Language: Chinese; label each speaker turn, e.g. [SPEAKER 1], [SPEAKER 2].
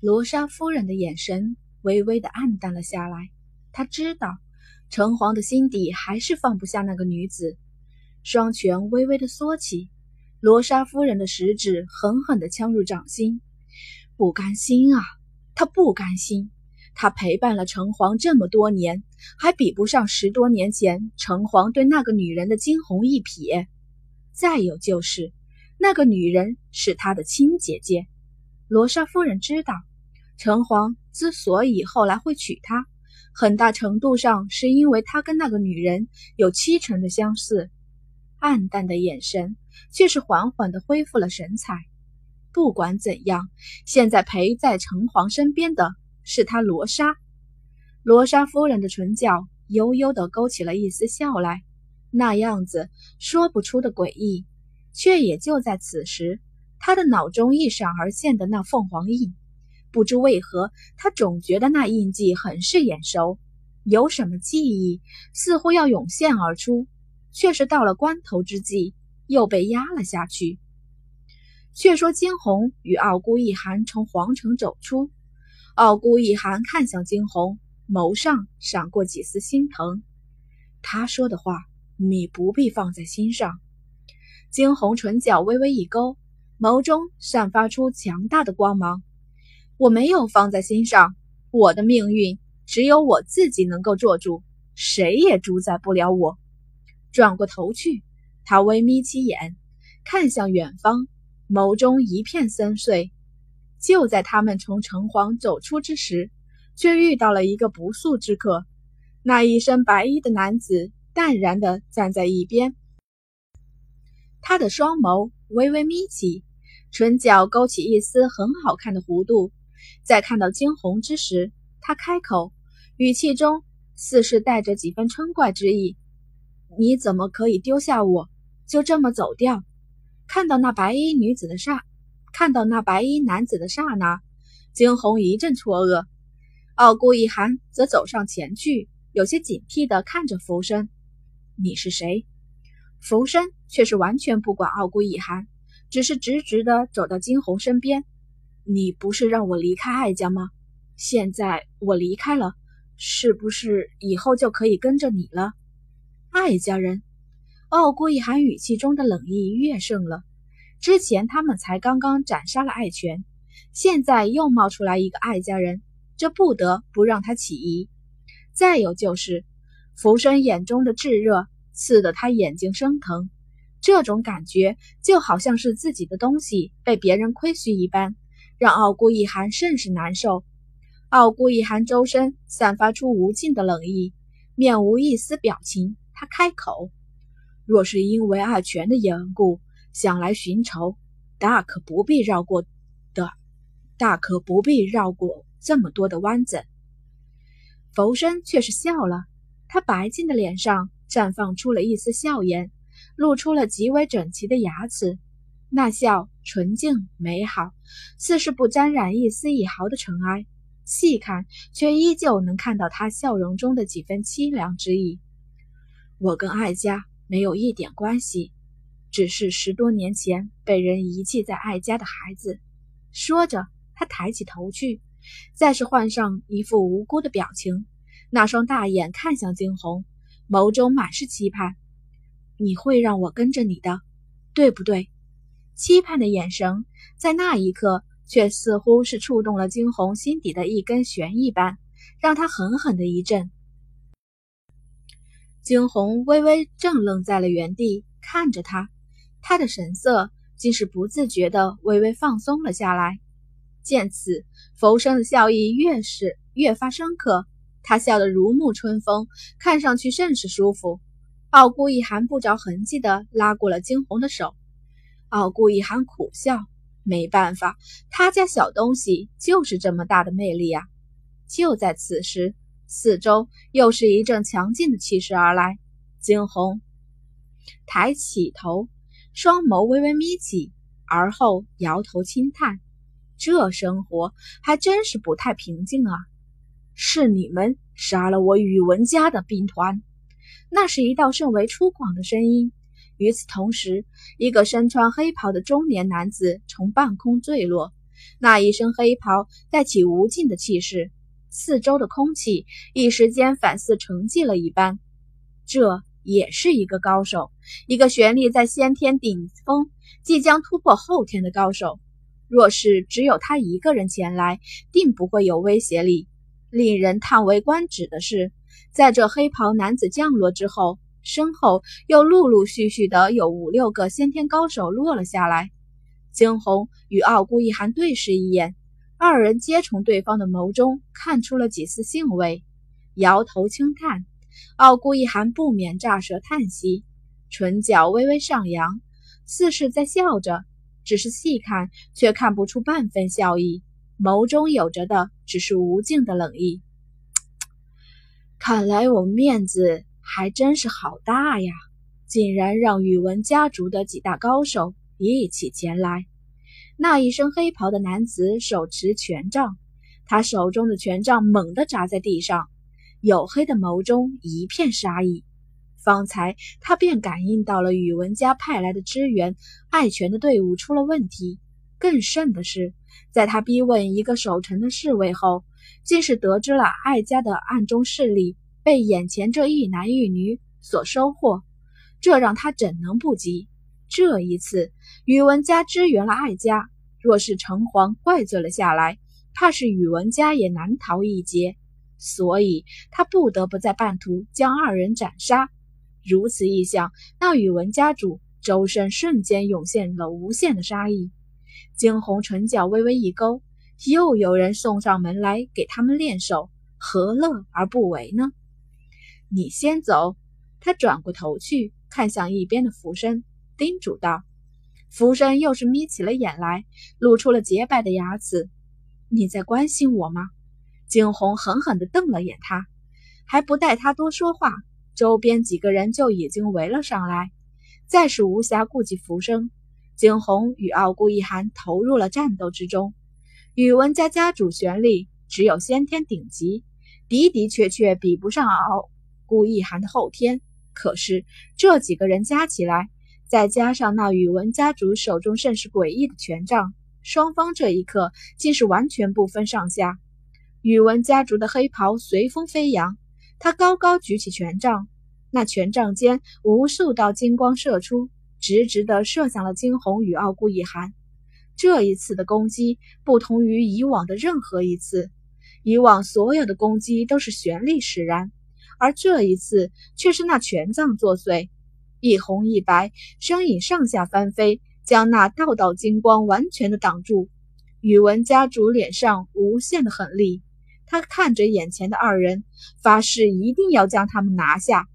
[SPEAKER 1] 罗莎夫人的眼神微微的暗淡了下来。她知道，城隍的心底还是放不下那个女子。双拳微微的缩起，罗莎夫人的食指狠狠的敲入掌心。不甘心啊，她不甘心。她陪伴了城隍这么多年，还比不上十多年前城隍对那个女人的惊鸿一瞥。再有就是，那个女人是他的亲姐姐。罗莎夫人知道，城隍之所以后来会娶她，很大程度上是因为他跟那个女人有七成的相似。暗淡的眼神却是缓缓地恢复了神采。不管怎样，现在陪在城隍身边的是他罗莎。罗莎夫人的唇角悠悠地勾起了一丝笑来，那样子说不出的诡异，却也就在此时。他的脑中一闪而现的那凤凰印，不知为何，他总觉得那印记很是眼熟，有什么记忆似乎要涌现而出，却是到了关头之际又被压了下去。却说惊鸿与傲孤一寒从皇城走出，傲孤一寒看向惊鸿，眸上闪过几丝心疼。他说的话，你不必放在心上。惊鸿唇角微微一勾。眸中散发出强大的光芒。我没有放在心上，我的命运只有我自己能够做主，谁也主宰不了我。转过头去，他微眯起眼，看向远方，眸中一片深邃。就在他们从城隍走出之时，却遇到了一个不速之客。那一身白衣的男子淡然地站在一边，他的双眸微微眯起。唇角勾起一丝很好看的弧度，在看到惊鸿之时，他开口，语气中似是带着几分嗔怪之意：“你怎么可以丢下我，就这么走掉？”看到那白衣女子的刹，看到那白衣男子的刹那，惊鸿一阵错愕。傲孤一寒则走上前去，有些警惕地看着浮生：“你是谁？”浮生却是完全不管傲孤一寒。只是直直的走到惊鸿身边，你不是让我离开艾家吗？现在我离开了，是不是以后就可以跟着你了？艾家人，傲孤一寒语气中的冷意越盛了。之前他们才刚刚斩杀了艾权，现在又冒出来一个艾家人，这不得不让他起疑。再有就是，浮生眼中的炙热，刺得他眼睛生疼。这种感觉就好像是自己的东西被别人亏虚一般，让傲孤一寒甚是难受。傲孤一寒周身散发出无尽的冷意，面无一丝表情。他开口：“若是因为爱权的缘故想来寻仇，大可不必绕过的，大可不必绕过这么多的弯子。”浮生却是笑了，他白净的脸上绽放出了一丝笑颜。露出了极为整齐的牙齿，那笑纯净美好，似是不沾染一丝一毫的尘埃。细看，却依旧能看到他笑容中的几分凄凉之意。我跟艾家没有一点关系，只是十多年前被人遗弃在艾家的孩子。说着，他抬起头去，再是换上一副无辜的表情，那双大眼看向惊鸿，眸中满是期盼。你会让我跟着你的，对不对？期盼的眼神在那一刻，却似乎是触动了惊鸿心底的一根弦一般，让他狠狠的一震。惊鸿微微怔愣在了原地，看着他，他的神色竟是不自觉的微微放松了下来。见此，浮生的笑意越是越发深刻，他笑得如沐春风，看上去甚是舒服。傲孤一寒不着痕迹地拉过了惊鸿的手，傲孤一寒苦笑，没办法，他家小东西就是这么大的魅力啊！就在此时，四周又是一阵强劲的气势而来，惊鸿抬起头，双眸微微眯起，而后摇头轻叹：“这生活还真是不太平静啊！是你们杀了我宇文家的兵团。”那是一道甚为粗犷的声音。与此同时，一个身穿黑袍的中年男子从半空坠落，那一身黑袍带起无尽的气势，四周的空气一时间反似沉寂了一般。这也是一个高手，一个悬立在先天顶峰、即将突破后天的高手。若是只有他一个人前来，定不会有威胁力。令人叹为观止的是，在这黑袍男子降落之后，身后又陆陆续续的有五六个先天高手落了下来。惊鸿与傲孤一寒对视一眼，二人皆从对方的眸中看出了几丝兴味，摇头轻叹。傲孤一寒不免乍舌叹息，唇角微微上扬，似是在笑着。只是细看，却看不出半分笑意，眸中有着的只是无尽的冷意。看来我面子还真是好大呀，竟然让宇文家族的几大高手一起前来。那一身黑袍的男子手持权杖，他手中的权杖猛地砸在地上，黝黑的眸中一片杀意。方才他便感应到了宇文家派来的支援，爱权的队伍出了问题。更甚的是，在他逼问一个守城的侍卫后，竟是得知了艾家的暗中势力被眼前这一男一女所收获，这让他怎能不急？这一次，宇文家支援了艾家，若是城隍怪罪了下来，怕是宇文家也难逃一劫。所以他不得不在半途将二人斩杀。如此一想，那宇文家主周身瞬间涌现了无限的杀意。惊鸿唇角微微一勾，又有人送上门来给他们练手，何乐而不为呢？你先走。他转过头去，看向一边的浮生，叮嘱道：“浮生又是眯起了眼来，露出了洁白的牙齿。你在关心我吗？”惊鸿狠狠地瞪了眼他，还不待他多说话。周边几个人就已经围了上来，再是无暇顾及浮生。景洪与傲孤一寒投入了战斗之中。宇文家家主玄力只有先天顶级，的的确确比不上傲孤一寒的后天。可是这几个人加起来，再加上那宇文家主手中甚是诡异的权杖，双方这一刻竟是完全不分上下。宇文家族的黑袍随风飞扬。他高高举起权杖，那权杖间无数道金光射出，直直地射向了惊鸿与傲孤一寒。这一次的攻击不同于以往的任何一次，以往所有的攻击都是玄力使然，而这一次却是那权杖作祟，一红一白，身影上下翻飞，将那道道金光完全的挡住。宇文家主脸上无限的狠厉。他看着眼前的二人，发誓一定要将他们拿下。